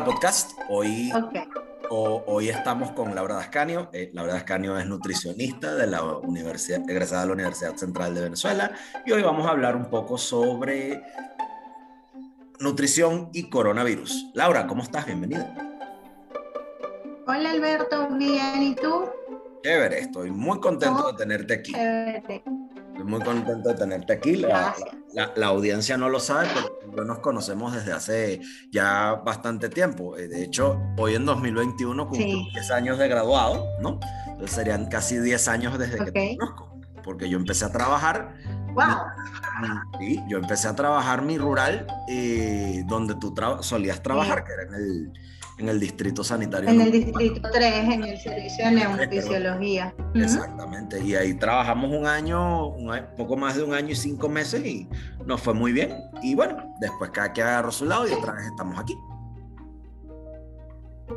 Hola podcast, hoy, hoy estamos con Laura Dascanio. Eh, Laura Dascanio es nutricionista de la universidad, egresada de la Universidad Central de Venezuela y hoy vamos a hablar un poco sobre nutrición y coronavirus. Laura, ¿cómo estás? Bienvenida. Hola Alberto, bien, ¿y tú? Chévere, estoy muy contento de tenerte aquí. Chévere. Estoy muy contento de tenerte aquí. La, la, audiencia no lo sabe, pero nos conocemos desde hace ya bastante tiempo. Eh, de hecho, hoy en 2021 cumplo 10 años de graduado, ¿no? Entonces serían casi 10 años desde que te conozco. Porque yo empecé a trabajar. ¡Wow! sí, yo empecé a trabajar mi rural eh, donde tú solías trabajar, que era en el en el distrito sanitario. En el distrito 3, en el servicio de neurofisiología. Exactamente, y ahí trabajamos un año, un poco más de un año y cinco meses y nos fue muy bien. Y bueno, después cada quien agarró su lado y otra vez estamos aquí.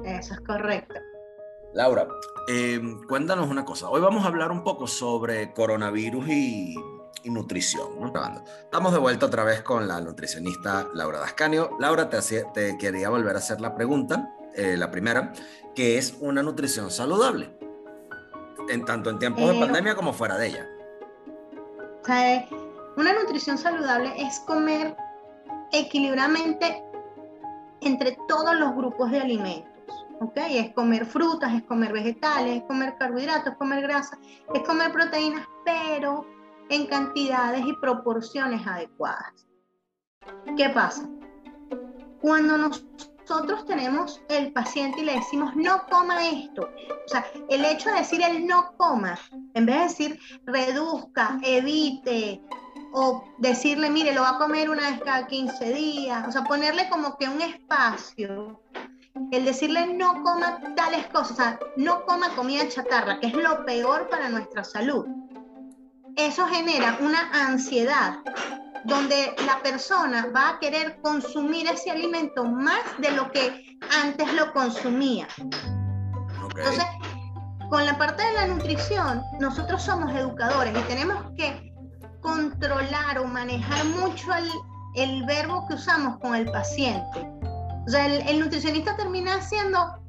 Eso es correcto. Laura, eh, cuéntanos una cosa. Hoy vamos a hablar un poco sobre coronavirus y y nutrición. Estamos de vuelta otra vez con la nutricionista Laura Dascanio. Laura, te, te quería volver a hacer la pregunta, eh, la primera, que es una nutrición saludable, en tanto en tiempos de pandemia como fuera de ella. una nutrición saludable es comer equilibradamente entre todos los grupos de alimentos. ¿ok? Es comer frutas, es comer vegetales, es comer carbohidratos, es comer grasa, es comer proteínas, pero en cantidades y proporciones adecuadas. ¿Qué pasa? Cuando nosotros tenemos el paciente y le decimos no coma esto, o sea, el hecho de decir el no coma, en vez de decir reduzca, evite, o decirle, mire, lo va a comer una vez cada 15 días, o sea, ponerle como que un espacio, el decirle no coma tales cosas, o sea, no coma comida chatarra, que es lo peor para nuestra salud. Eso genera una ansiedad donde la persona va a querer consumir ese alimento más de lo que antes lo consumía. Entonces, con la parte de la nutrición, nosotros somos educadores y tenemos que controlar o manejar mucho el, verbo que usamos con el paciente. O sea, el, el nutricionista termina siendo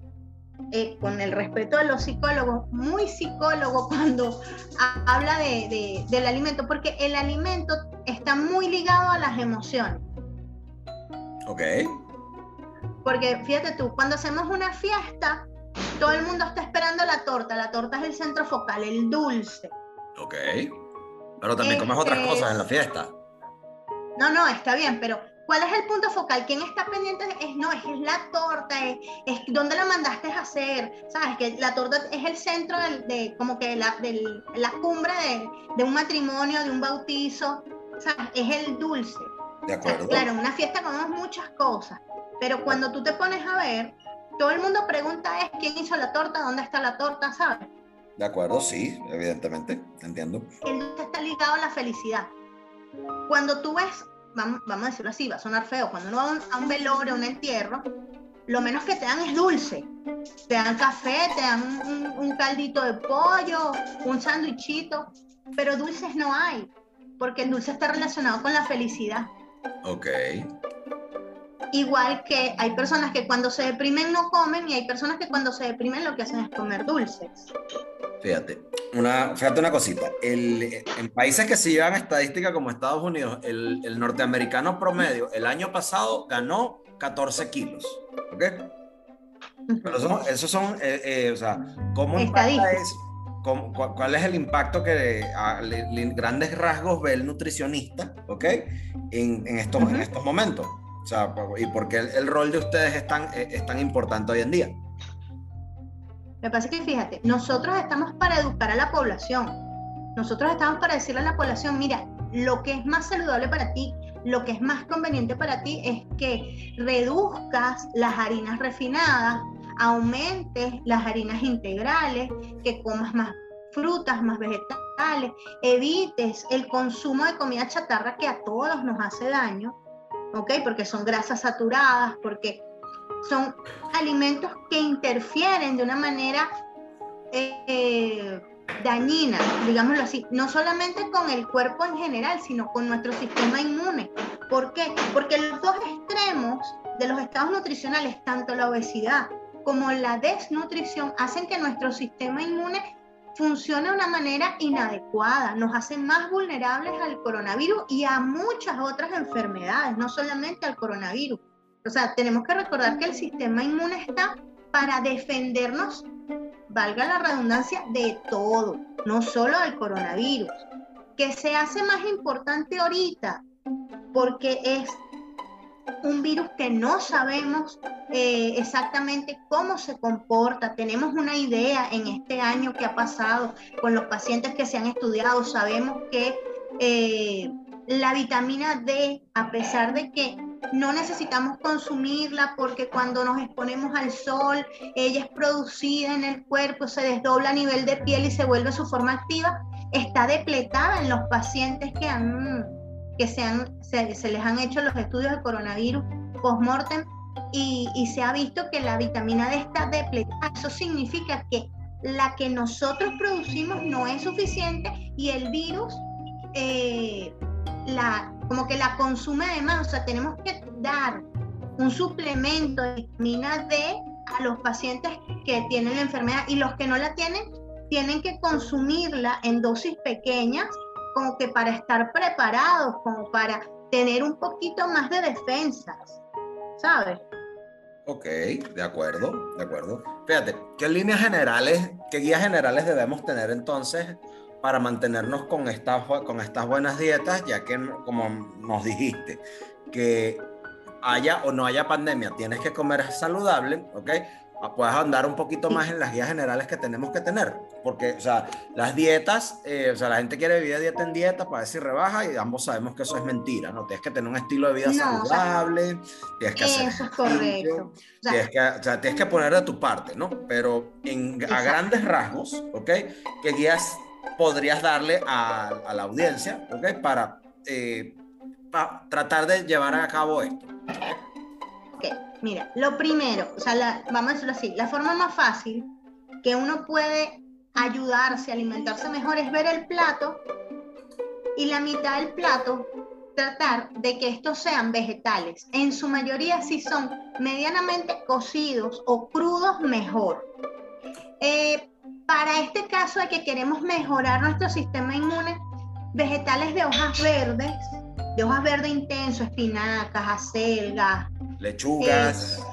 eh, con el respeto a los psicólogos, muy psicólogo cuando habla de, del alimento, porque el alimento está muy ligado a las emociones. Ok. Porque fíjate tú, cuando hacemos una fiesta, todo el mundo está esperando la torta, la torta es el centro focal, el dulce. Ok. Pero también comes otras este cosas en la fiesta. No, no, está bien, pero ¿Cuál es el punto focal? ¿Quién está pendiente? Es, no, es, la torta, es, es dónde la mandaste a hacer, ¿sabes? Que la torta es el centro de, como que la, la cumbre de, de, un matrimonio, de un bautizo, ¿sabes? Es el dulce. De acuerdo. claro, en una fiesta comemos muchas cosas, pero cuando tú te pones a ver, todo el mundo pregunta es quién hizo la torta, dónde está la torta, ¿sabes? De acuerdo, sí, evidentemente, entiendo. El dulce está ligado a la felicidad. Cuando tú ves vamos, a decirlo así, va a sonar feo, cuando uno va a un, velorio, a un entierro, lo menos que te dan es dulce. Te dan café, te dan un, caldito de pollo, un sándwichito, pero dulces no hay, porque el dulce está relacionado con la felicidad. Ok. Igual que hay personas que cuando se deprimen no comen y hay personas que cuando se deprimen lo que hacen es comer dulces. Fíjate, una, fíjate una cosita. en países que se llevan estadística como Estados Unidos, el, norteamericano promedio el año pasado ganó 14 kilos. ¿Ok? Pero eso, esos son, eh, eh, o sea, ¿cómo impacta eso? ¿Cuál es el impacto que a, grandes rasgos ve el nutricionista, ¿ok? En, en estos, en estos momentos. O sea, ¿y por qué el, rol de ustedes es tan, eh, es tan importante hoy en día? Pasa es que fíjate, nosotros estamos para educar a la población. Nosotros estamos para decirle a la población, mira, lo que es más saludable para ti, lo que es más conveniente para ti es que reduzcas las harinas refinadas, aumentes las harinas integrales, que comas más frutas, más vegetales, evites el consumo de comida chatarra que a todos nos hace daño, ¿ok? Porque son grasas saturadas, porque son alimentos que interfieren de una manera eh, dañina, digámoslo así, no solamente con el cuerpo en general, sino con nuestro sistema inmune. ¿Por qué? Porque los dos extremos de los estados nutricionales, tanto la obesidad como la desnutrición, hacen que nuestro sistema inmune funcione de una manera inadecuada, nos hace más vulnerables al coronavirus y a muchas otras enfermedades, no solamente al coronavirus. O sea, tenemos que recordar que el sistema inmune está para defendernos, valga la redundancia, de todo, no solo del coronavirus, que se hace más importante ahorita porque es un virus que no sabemos eh, exactamente cómo se comporta. Tenemos una idea en este año que ha pasado con los pacientes que se han estudiado. Sabemos que eh, la vitamina D, a pesar de que no necesitamos consumirla porque cuando nos exponemos al sol, ella es producida en el cuerpo, se desdobla a nivel de piel y se vuelve su forma activa, está depletada en los pacientes que han que se, se, les han hecho los estudios de coronavirus post-mortem y, y, se ha visto que la vitamina D está depletada. Eso significa que la que nosotros producimos no es suficiente y el virus eh, la, como que la consume además. O sea, tenemos que dar un suplemento de vitamina D a los pacientes que tienen la enfermedad y los que no la tienen tienen que consumirla en dosis pequeñas como que para estar preparados, como para tener un poquito más de defensas, ¿sabes? Ok, de acuerdo, de acuerdo. Fíjate, ¿qué líneas generales, qué guías generales debemos tener entonces para mantenernos con estas, con estas buenas dietas, ya que, como nos dijiste, que haya o no haya pandemia, tienes que comer saludable, ¿ok? puedas andar un poquito más en las guías generales que tenemos que tener. Porque, o sea, las dietas, eh, o sea, la gente quiere vivir dieta en dieta para si rebaja y ambos sabemos que eso es mentira, ¿no? Tienes que tener un estilo de vida saludable, tienes que hacer... Eso es correcto. tienes, que, o sea, tienes que poner de tu parte, ¿no? Pero en, a grandes rasgos, ¿ok? ¿Qué guías podrías darle a, la audiencia, ¿ok? Para, eh, tratar de llevar a cabo esto. Mira, lo primero, o sea, vamos a decirlo así, la forma más fácil que uno puede ayudarse a alimentarse mejor es ver el plato y la mitad del plato tratar de que estos sean vegetales. En su mayoría si son medianamente cocidos o crudos, mejor. Eh, para este caso de que queremos mejorar nuestro sistema inmune, vegetales de hojas verdes, de hojas verde intenso, espinacas, acelgas, lechugas,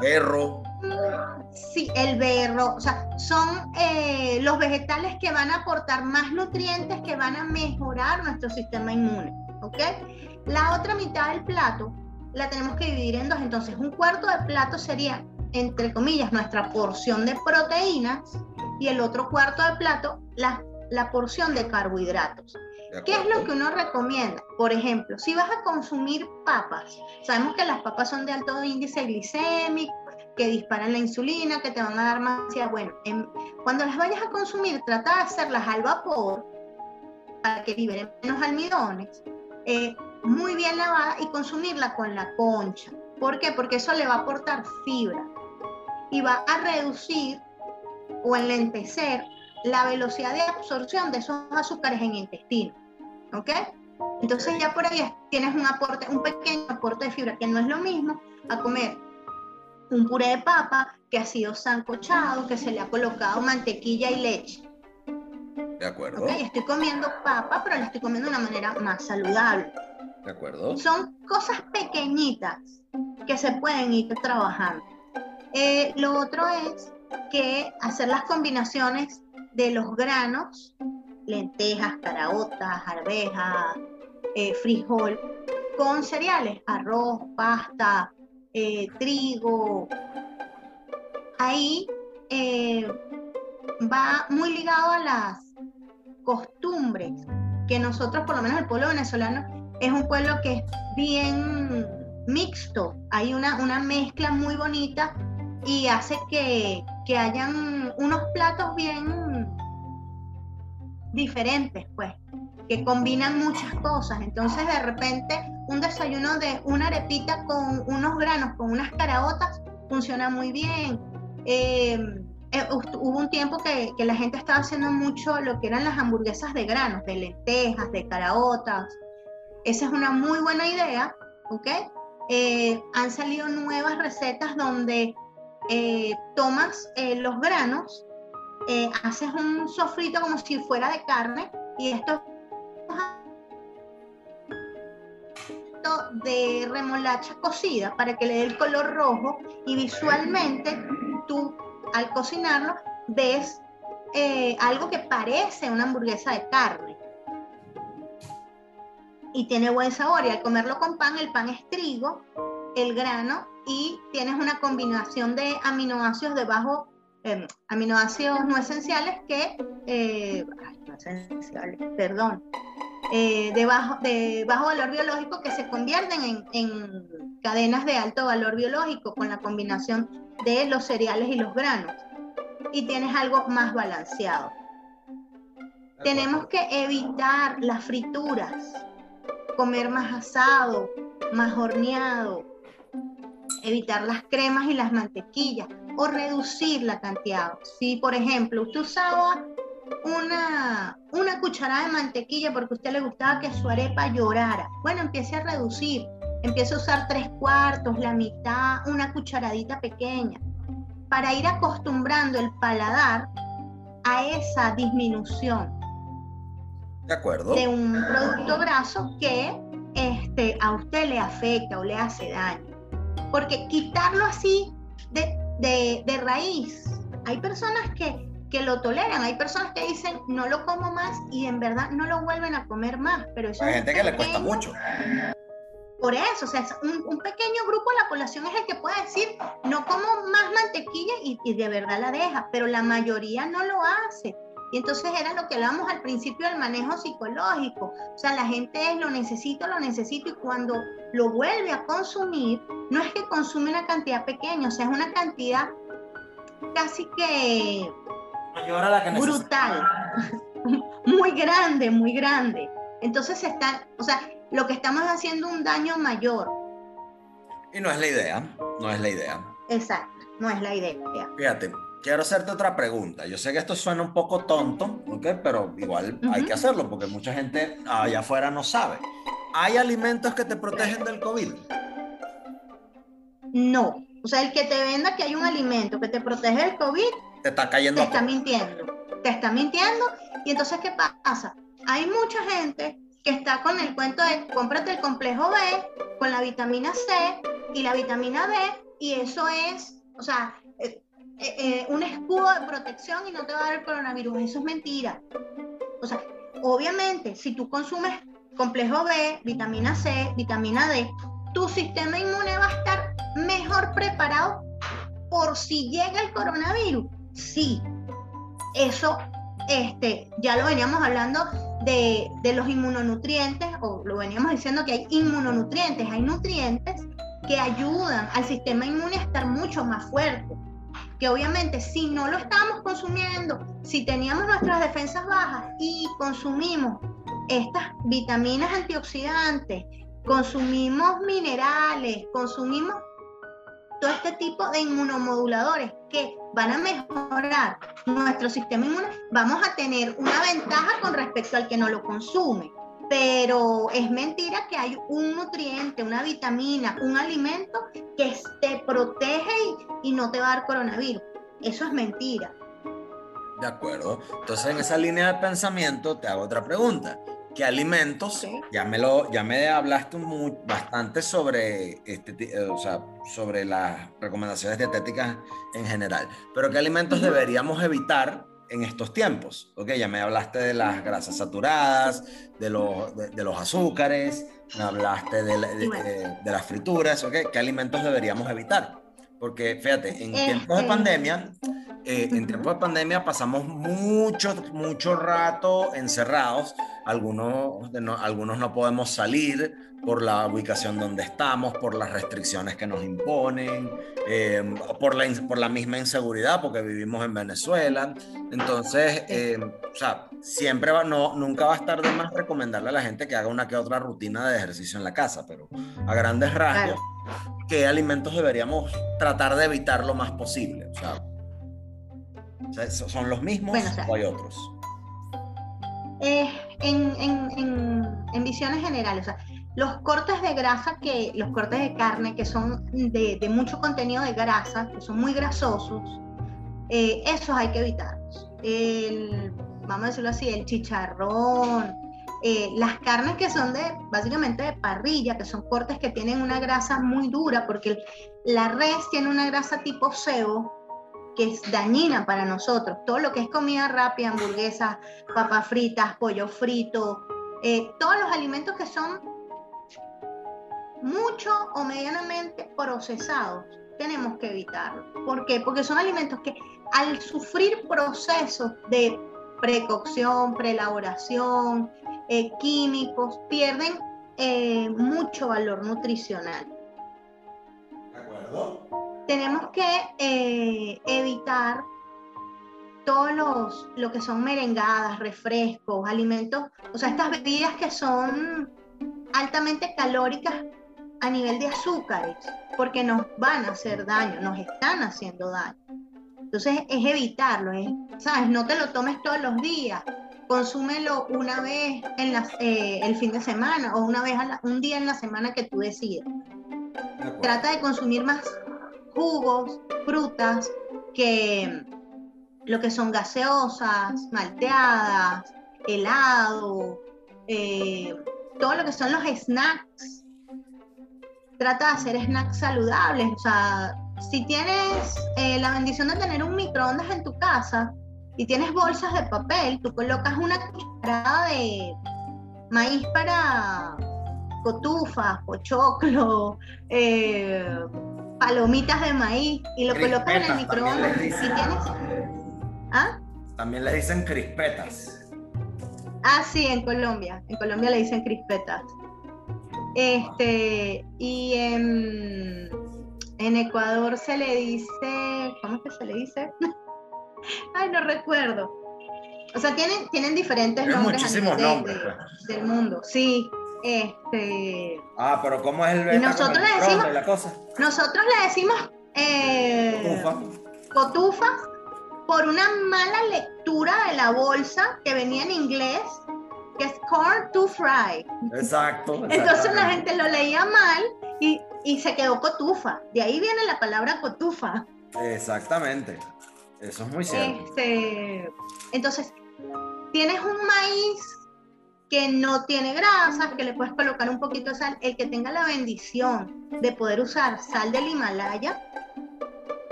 berro. Sí, el berro, o sea, son eh, los vegetales que van a aportar más nutrientes que van a mejorar nuestro sistema inmune, ¿ok? La otra mitad del plato la tenemos que dividir en dos, entonces un cuarto del plato sería, entre comillas, nuestra porción de proteínas y el otro cuarto del plato, la, la porción de carbohidratos. ¿Qué es lo que uno recomienda? Por ejemplo, si vas a consumir papas, sabemos que las papas son de alto índice glicémico, que disparan la insulina, que te van a dar más Bueno, cuando las vayas a consumir, trata de hacerlas al vapor para que liberen menos almidones, eh, muy bien lavada y consumirla con la concha. ¿Por qué? Porque eso le va a aportar fibra y va a reducir o enlentecer la velocidad de absorción de esos azúcares en el intestino. ¿Ok? Entonces ya por ahí tienes un aporte, un pequeño aporte de fibra, que no es lo mismo a comer un puré de papa que ha sido sancochado, que se le ha colocado mantequilla y leche. De acuerdo. ¿Okay? Estoy comiendo papa, pero la estoy comiendo de una manera más saludable. De acuerdo. Son cosas pequeñitas que se pueden ir trabajando. Eh, lo otro es que hacer las combinaciones de los granos lentejas, caraotas, arvejas, eh, frijol, con cereales, arroz, pasta, eh, trigo. Ahí eh, va muy ligado a las costumbres que nosotros, por lo menos el pueblo venezolano, es un pueblo que es bien mixto. Hay una, una mezcla muy bonita y hace que, que hayan unos platos bien diferentes, pues, que combinan muchas cosas. Entonces, de repente, un desayuno de una arepita con unos granos, con unas caraotas, funciona muy bien. Em, eh, hubo un tiempo que, la gente estaba haciendo mucho lo que eran las hamburguesas de granos, de lentejas, de caraotas. Esa es una muy buena idea, ¿ok? eh, han salido nuevas recetas donde eh, tomas eh, los granos, haces un sofrito como si fuera de carne y esto de remolacha cocida para que le dé el color rojo y visualmente tú al cocinarlo ves algo que parece una hamburguesa de carne y tiene buen sabor. Y al comerlo con pan, el pan es trigo, el grano y tienes una combinación de aminoácidos de bajo, em, aminoácidos no esenciales que, eh, no esenciales, perdón, eh, de, bajo, de bajo valor biológico que se convierten en, en cadenas de alto valor biológico con la combinación de los cereales y los granos. Y tienes algo más balanceado. Tenemos que evitar las frituras comer más asado, más horneado, evitar las cremas y las mantequillas o reducir la cantidad. Si, por ejemplo, usted usaba una, una cucharada de mantequilla porque a usted le gustaba que su arepa llorara, bueno, empiece a reducir, empiece a usar tres cuartos, la mitad, una cucharadita pequeña, para ir acostumbrando el paladar a esa disminución. De acuerdo. De un producto graso que este, a usted le afecta o le hace daño. Porque quitarlo así de, de, de raíz, hay personas que, que lo toleran, hay personas que dicen no lo como más y en verdad no lo vuelven a comer más. Pero eso hay gente que le cuesta mucho. Por eso, o sea, un, un, pequeño grupo de la población es el que puede decir, no como más mantequilla y, y, de verdad la deja, pero la mayoría no lo hace. Y entonces era lo que hablábamos al principio del manejo psicológico. O sea, la gente es lo necesito, lo necesito y cuando lo vuelve a consumir, no es que consume una cantidad pequeña, o sea, es una cantidad casi que brutal, muy grande, muy grande. Entonces está, o sea, lo que estamos haciendo un daño mayor. Y no es la idea, no es la idea. Exacto, no es la idea. Fíjate, quiero hacerte otra pregunta. Yo sé que esto suena un poco tonto, ¿ok? Pero igual hay que hacerlo porque mucha gente allá afuera no sabe. ¿Hay alimentos que te protegen del COVID? No. O sea, el que te venda que hay un alimento que te protege del COVID, te está cayendo. Te está mintiendo. Te está mintiendo. Y entonces, ¿qué pasa? Hay mucha gente que está con el cuento de cómprate el complejo B con la vitamina C y la vitamina D y eso es, o sea, eh, eh, un escudo de protección y no te va a dar el coronavirus. Eso es mentira. O sea, obviamente, si tú consumes complejo B, vitamina C, vitamina D, tu sistema inmune va a estar mejor preparado por si llega el coronavirus. Sí, eso este, ya lo veníamos hablando de, de los inmunonutrientes, o lo veníamos diciendo que hay inmunonutrientes, hay nutrientes que ayudan al sistema inmune a estar mucho más fuerte que obviamente si no lo estamos consumiendo, si teníamos nuestras defensas bajas y consumimos estas vitaminas antioxidantes, consumimos minerales, consumimos todo este tipo de inmunomoduladores que van a mejorar nuestro sistema inmune, vamos a tener una ventaja con respecto al que no lo consume pero es mentira que hay un nutriente, una vitamina, un alimento que te protege y, no te va a dar coronavirus. Eso es mentira. De acuerdo. Entonces, en esa línea de pensamiento, te hago otra pregunta. ¿Qué alimentos? Ya, me lo, ya me hablaste muy, bastante sobre, este, eh, o sea, sobre las recomendaciones dietéticas en general, pero ¿qué alimentos deberíamos evitar en estos tiempos. Ok, ya me hablaste de las grasas saturadas, de, los, de, los azúcares, me hablaste de, de, las frituras, ok, ¿qué alimentos deberíamos evitar? Porque fíjate, en tiempos de este, pandemia, eh, en tiempos de pandemia pasamos mucho, mucho rato encerrados. Algunos, no, algunos no podemos salir por la ubicación donde estamos, por las restricciones que nos imponen, eh, por, la, por la misma inseguridad, porque vivimos en Venezuela. Entonces, eh, o sea, siempre va, no, nunca va a estar de más recomendarle a la gente que haga una que otra rutina de ejercicio en la casa, pero a grandes rasgos qué alimentos deberíamos tratar de evitar lo más posible. O sea, ¿son los mismos o, hay otros? Eh, en, en, en, visiones generales, o sea, los cortes de grasa, que, los cortes de carne que son de, mucho contenido de grasa, que son muy grasosos, eh, esos hay que evitarlos. vamos a decirlo así, el chicharrón, eh, las carnes que son de básicamente de parrilla, que son cortes que tienen una grasa muy dura, porque la res tiene una grasa tipo cebo que es dañina para nosotros. Todo lo que es comida rápida, hamburguesas, papas fritas, pollo frito, eh, todos los alimentos que son mucho o medianamente procesados, tenemos que evitarlo. ¿Por qué? Porque son alimentos que al sufrir procesos de precocción, preelaboración, eh, químicos, pierden eh, mucho valor nutricional. ¿De acuerdo? Tenemos que eh, evitar todos los, lo que son merengadas, refrescos, alimentos, o sea, estas bebidas que son altamente calóricas a nivel de azúcares, porque nos van a hacer daño, nos están haciendo daño. Entonces es evitarlo, ¿sabes? No te lo tomes todos los días, consúmelo una vez en eh, el fin de semana o una vez un día en la semana que tú decidas. Trata de consumir más jugos, frutas, que lo que son gaseosas, malteadas, helado, eh, todo lo que son los snacks trata de hacer snacks saludables. O sea, si tienes eh, la bendición de tener un microondas en tu casa y tienes bolsas de papel, tú colocas una cucharada de maíz para cotufas, pochoclo, eh, palomitas de maíz y lo colocas en el microondas. tienes... ¿Ah? También le dicen crispetas. Ah, sí, en Colombia. En Colombia le dicen crispetas. Este, y en, Ecuador se le dice, ¿cómo es que se le dice? Ay, no recuerdo. O sea, tienen, tienen diferentes nombres, muchísimos nombres pues. del mundo. Sí, este. Ah, pero ¿cómo es el y nosotros le decimos, la cosa? Nosotros le decimos eh, cotufas por una mala lectura de la bolsa que venía en inglés que es corn to fry. Exacto. Entonces la gente lo leía mal y, y, se quedó cotufa. De ahí viene la palabra cotufa. Exactamente. Eso es muy cierto. Este, entonces, tienes un maíz que no tiene grasas, que le puedes colocar un poquito de sal. El que tenga la bendición de poder usar sal del Himalaya.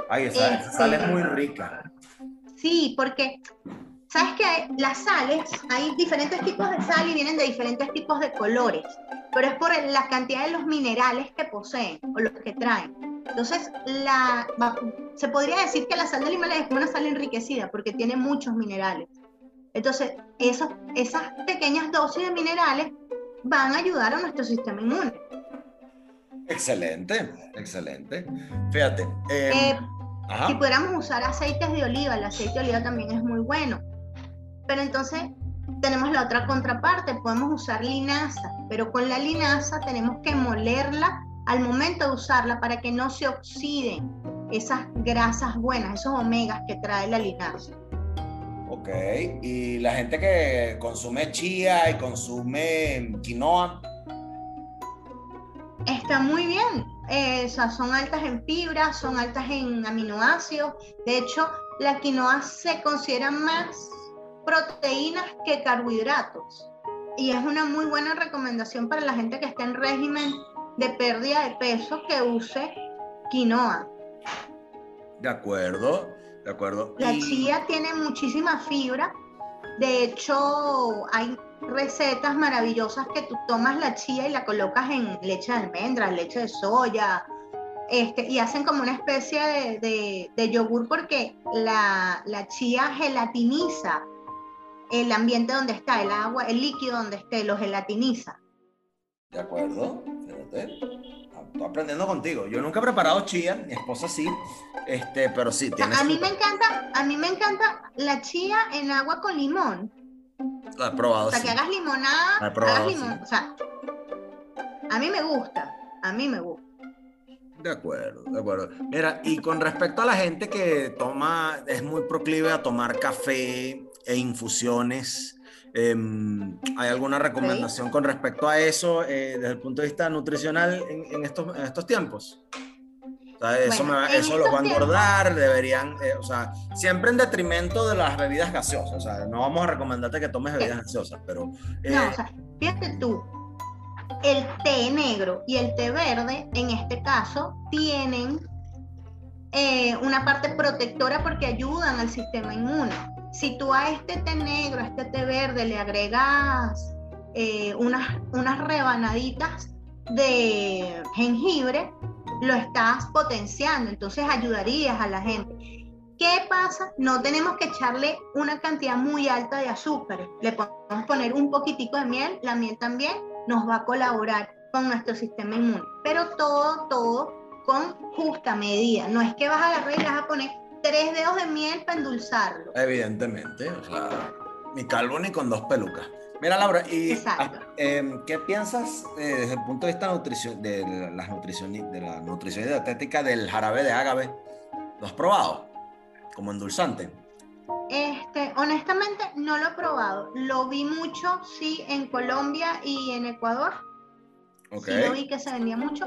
Ay, esa sal es muy rica. Sí, porque Sabes que las sales, hay diferentes tipos de sal y vienen de diferentes tipos de colores, pero es por la cantidad de los minerales que poseen o los que traen. Entonces, la, se podría decir que la sal del Himalaya es como una sal enriquecida porque tiene muchos minerales. Entonces, esas pequeñas dosis de minerales van a ayudar a nuestro sistema inmune. Excelente, excelente. Fíjate. Em, eh, si pudiéramos usar aceites de oliva, el aceite de oliva también es muy bueno. Pero entonces tenemos la otra contraparte, podemos usar linaza, pero con la linaza tenemos que molerla al momento de usarla para que no se oxiden esas grasas buenas, esos omegas que trae la linaza. Ok, y la gente que consume chía y consume quinoa. Está muy bien, eh, son altas en fibra, son altas en aminoácidos. De hecho, la quinoa se considera más proteínas que carbohidratos. Y es una muy buena recomendación para la gente que está en régimen de pérdida de peso que use quinoa. De acuerdo, de acuerdo. La chía tiene muchísima fibra. De hecho, hay recetas maravillosas que tú tomas la chía y la colocas en leche de almendras, leche de soya, este, y hacen como una especie de, de, yogur porque la, la, chía gelatiniza el ambiente donde está, el agua, el líquido donde esté, lo gelatiniza. De acuerdo, fíjate. Estoy aprendiendo contigo. Yo nunca he preparado chía, mi esposa sí, este, pero sí. a mí me encanta, a mí me encanta la chía en agua con limón. Lo he probado. O sea, que hagas limonada, hagas limón. O sea, a mí me gusta, a mí me gusta. De acuerdo, de acuerdo. Mira, y con respecto a la gente que toma, es muy proclive a tomar café, e infusiones. Em, ¿Hay alguna recomendación con respecto a eso eh, desde el punto de vista nutricional en, estos, en estos tiempos? eso, eso los va a engordar, deberían, eh, o sea, siempre en detrimento de las bebidas gaseosas. O sea, no vamos a recomendarte que tomes bebidas gaseosas, pero. Eh, no, o sea, fíjate tú, el té negro y el té verde, en este caso, tienen eh, una parte protectora porque ayudan al sistema inmune. Si tú a este té negro, a este té verde le agregas unas, unas rebanaditas de jengibre, lo estás potenciando, entonces ayudarías a la gente. ¿Qué pasa? No tenemos que echarle una cantidad muy alta de azúcar. Le podemos poner un poquitico de miel. La miel también nos va a colaborar con nuestro sistema inmune. Pero todo, todo con justa medida. No es que vas a agarrar y vas a poner tres dedos de miel para endulzarlo. Evidentemente. O sea, ni calvo ni con dos pelucas. Mira, Laura, ¿y eh, qué piensas eh, desde el punto de vista de, la nutrición, de la nutrición dietética del jarabe de ágave? ¿Lo has probado como endulzante? Este, honestamente no lo he probado. Lo vi mucho, sí, en Colombia y en Ecuador. Okay. Sí, lo vi que se vendía mucho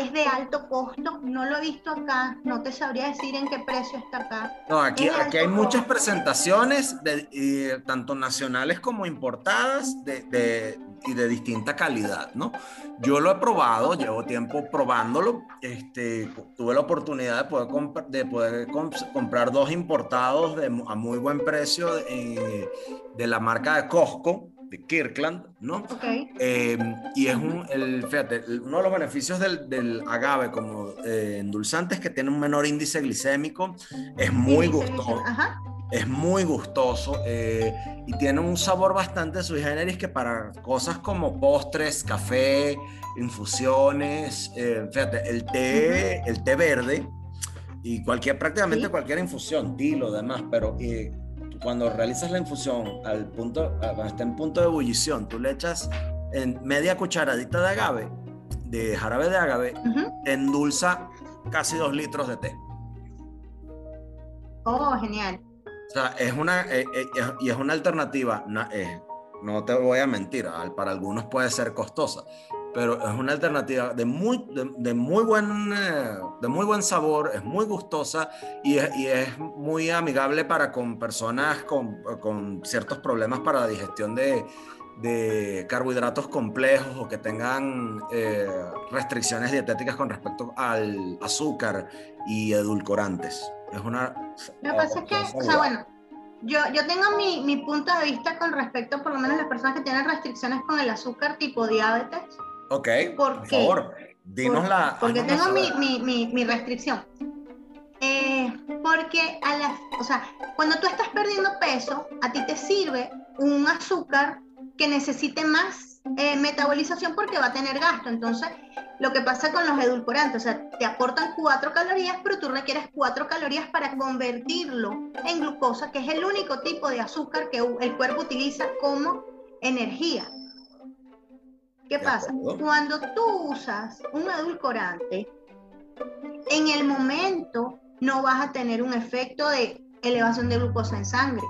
es de alto costo, no lo he visto acá, no te sabría decir en qué precio está acá. No, aquí, aquí hay muchas presentaciones, de, tanto nacionales como importadas, de, y de distinta calidad, ¿no? Yo lo he probado, llevo tiempo probándolo, este, tuve la oportunidad de poder, de poder comprar dos importados a muy buen precio de, de la marca de Costco, Kirkland, ¿no? Eh, y es un, el, fíjate, uno de los beneficios del, agave como eh, endulzante es que tiene un menor índice glicémico, es muy gustoso. Es muy gustoso eh, y tiene un sabor bastante sui generis que para cosas como postres, café, infusiones, fíjate, el té, el té verde y cualquier, prácticamente cualquier infusión, tilo, demás, pero cuando realizas la infusión al punto, cuando está en punto de ebullición, tú le echas en media cucharadita de agave, de jarabe de agave, endulza casi dos litros de té. Oh, genial. O sea, es una, eh, eh, y es una alternativa, no, eh, no te voy a mentir, para algunos puede ser costosa, pero es una alternativa de muy, de, muy, buen, eh, de muy buen sabor, es muy gustosa y es, y es muy amigable para con personas con, con, ciertos problemas para la digestión de, de carbohidratos complejos o que tengan eh, restricciones dietéticas con respecto al azúcar y edulcorantes. Es una... Lo que pasa es que, o sea, bueno, yo, yo tengo mi, mi punto de vista con respecto, por lo menos, las personas que tienen restricciones con el azúcar tipo diabetes Ok, por, favor, dinos la... Porque tengo mi, mi, mi, restricción. Eh, porque a la, o sea, cuando tú estás perdiendo peso, a ti te sirve un azúcar que necesite más eh, metabolización porque va a tener gasto. Entonces, lo que pasa con los edulcorantes, o sea, te aportan cuatro calorías, pero tú requieres cuatro calorías para convertirlo en glucosa, que es el único tipo de azúcar que el cuerpo utiliza como energía. ¿Qué pasa? Cuando tú usas un edulcorante, en el momento no vas a tener un efecto de elevación de glucosa en sangre,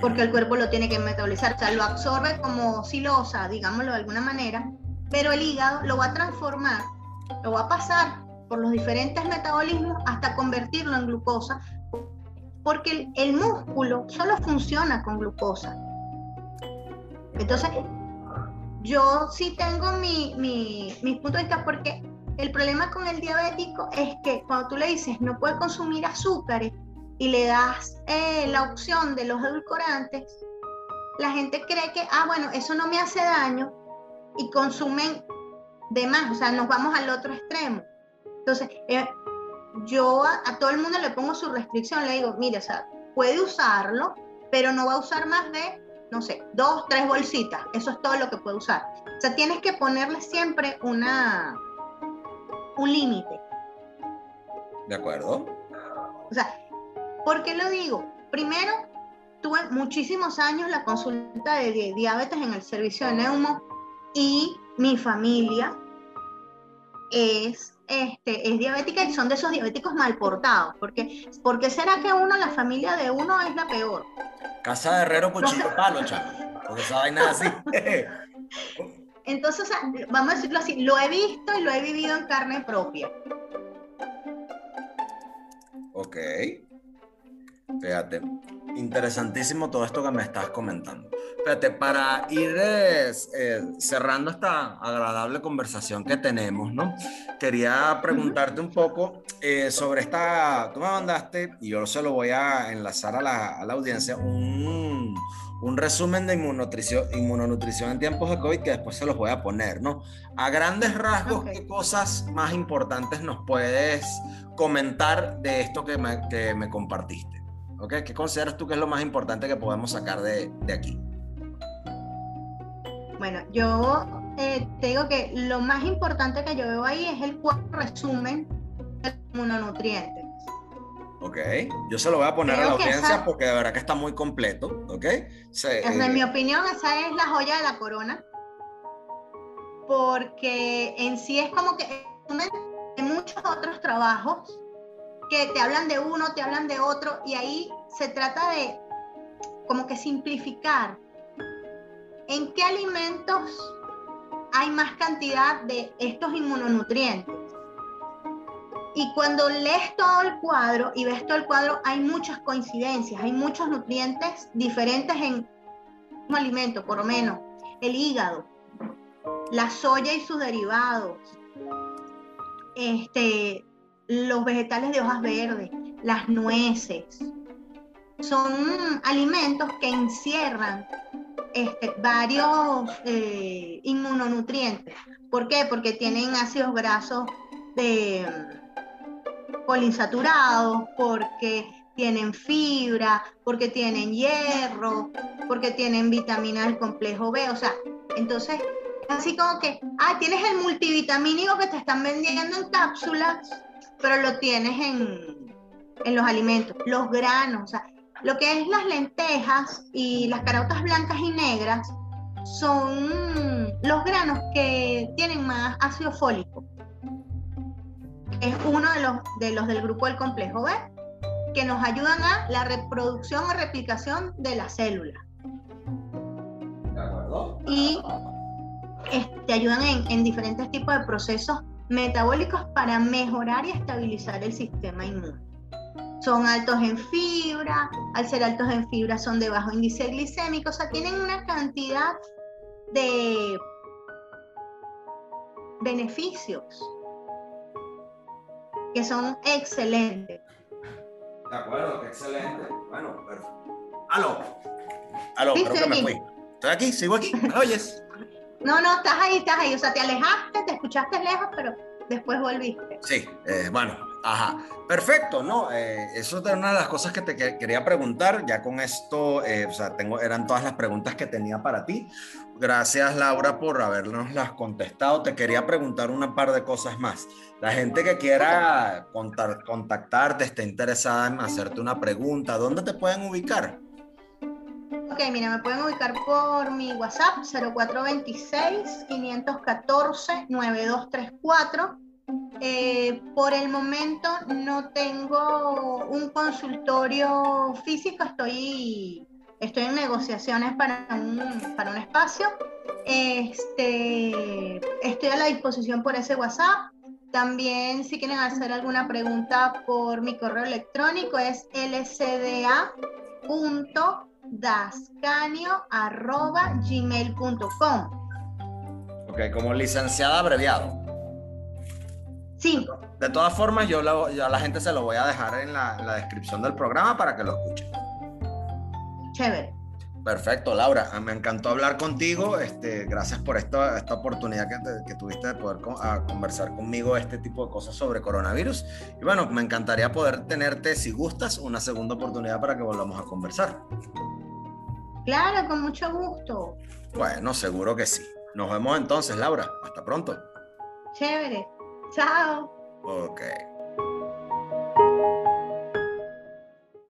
porque el cuerpo lo tiene que metabolizar, o sea, lo absorbe como silosa, digámoslo de alguna manera, pero el hígado lo va a transformar, lo va a pasar por los diferentes metabolismos hasta convertirlo en glucosa, porque el, el músculo solo funciona con glucosa. Entonces, yo sí tengo mi, mi, mis puntos de vista porque el problema con el diabético es que cuando tú le dices no puede consumir azúcares y le das eh, la opción de los edulcorantes, la gente cree que, ah, bueno, eso no me hace daño y consumen de más, o sea, nos vamos al otro extremo. Entonces, eh, yo a, a, todo el mundo le pongo su restricción, le digo, mire, o sea, puede usarlo, pero no va a usar más de no sé, dos, tres bolsitas. Eso es todo lo que puede usar. O sea, tienes que ponerle siempre una, un límite. ¿De acuerdo? O sea, ¿por qué lo digo? Primero, tuve muchísimos años la consulta de diabetes en el servicio de neumo y mi familia es, este, es diabética y son de esos diabéticos mal portados. Porque, ¿Por qué será que uno, la familia de uno es la peor? Casa de herrero, cuchillo, palo, chamo. Porque esa vaina así. Entonces, vamos a decirlo así, lo he visto y lo he vivido en carne propia. Ok. Fíjate, interesantísimo todo esto que me estás comentando. Fíjate, para ir eh, eh, cerrando esta agradable conversación que tenemos, ¿no? Quería preguntarte un poco eh, sobre esta, tú me mandaste, y yo se lo voy a enlazar a la, a la audiencia, un, un, resumen de inmunonutrición, inmunonutrición en tiempos de COVID que después se los voy a poner, ¿no? A grandes rasgos, ¿qué cosas más importantes nos puedes comentar de esto que me, que me compartiste? ¿Qué consideras tú que es lo más importante que podemos sacar de, de aquí? Bueno, yo eh, te digo que lo más importante que yo veo ahí es el resumen de mononutrientes. Ok, yo se lo voy a poner a la audiencia porque de verdad que está muy completo, ¿ok? en eh, mi opinión, esa es la joya de la corona, porque en sí es como que en muchos otros trabajos que te hablan de uno, te hablan de otro, y ahí se trata de como que simplificar en qué alimentos hay más cantidad de estos inmunonutrientes. Y cuando lees todo el cuadro y ves todo el cuadro, hay muchas coincidencias, hay muchos nutrientes diferentes en un alimento, por lo menos el hígado, la soya y sus derivados, este, los vegetales de hojas verdes, las nueces. Son alimentos que encierran este, varios eh, inmunonutrientes. ¿Por qué? Porque tienen ácidos grasos de mm, poliinsaturados, porque tienen fibra, porque tienen hierro, porque tienen vitaminas del complejo B. O sea, entonces, así como que, ah, tienes el multivitamínico que te están vendiendo en cápsulas pero lo tienes en, en los alimentos, los granos, o sea, lo que es las lentejas y las carotas blancas y negras son los granos que tienen más ácido fólico. Es uno de los, de los del grupo del complejo B, que nos ayudan a la reproducción o replicación de la célula. ¿De acuerdo? Y este, ayudan en, en diferentes tipos de procesos metabólicos para mejorar y estabilizar el sistema inmune. Son altos en fibra, al ser altos en fibra son de bajo índice glicémico, o sea, tienen una cantidad de beneficios que son excelentes. De acuerdo, excelente. Bueno, perfecto. Aló. Aló, creo que me fui. Estoy aquí, sigo aquí. ¿Me oyes? No, no, estás ahí, estás ahí. O sea, te alejaste, te escuchaste lejos, pero después volviste. Sí, eh, bueno, ajá. Perfecto, ¿no? Eh, eso es una de las cosas que te quería preguntar. Ya con esto, eh, o sea, tengo, eran todas las preguntas que tenía para ti. Gracias, Laura, por habernos las contestado. Te quería preguntar una par de cosas más. La gente que quiera contactarte, esté interesada en hacerte una pregunta, ¿dónde te pueden ubicar? Ok, mira, me pueden ubicar por mi WhatsApp 0426-514-9234. Eh, por el momento no tengo un consultorio físico, estoy, estoy en negociaciones para un, para un espacio. Este, estoy a la disposición por ese WhatsApp. También si quieren hacer alguna pregunta por mi correo electrónico es lcda.com dascanio.gmail.com. Ok, como licenciada abreviado. Sí. De todas formas, yo, a la gente se lo voy a dejar en la, descripción del programa para que lo escuchen. Chévere. Perfecto, Laura. Me encantó hablar contigo. Este, gracias por esta, esta oportunidad que, que tuviste de poder conversar conmigo este tipo de cosas sobre coronavirus. Y bueno, me encantaría poder tenerte, si gustas, una segunda oportunidad para que volvamos a conversar. Claro, con mucho gusto. Bueno, seguro que sí. Nos vemos entonces, Laura. Hasta pronto. Chévere. Chao. Ok.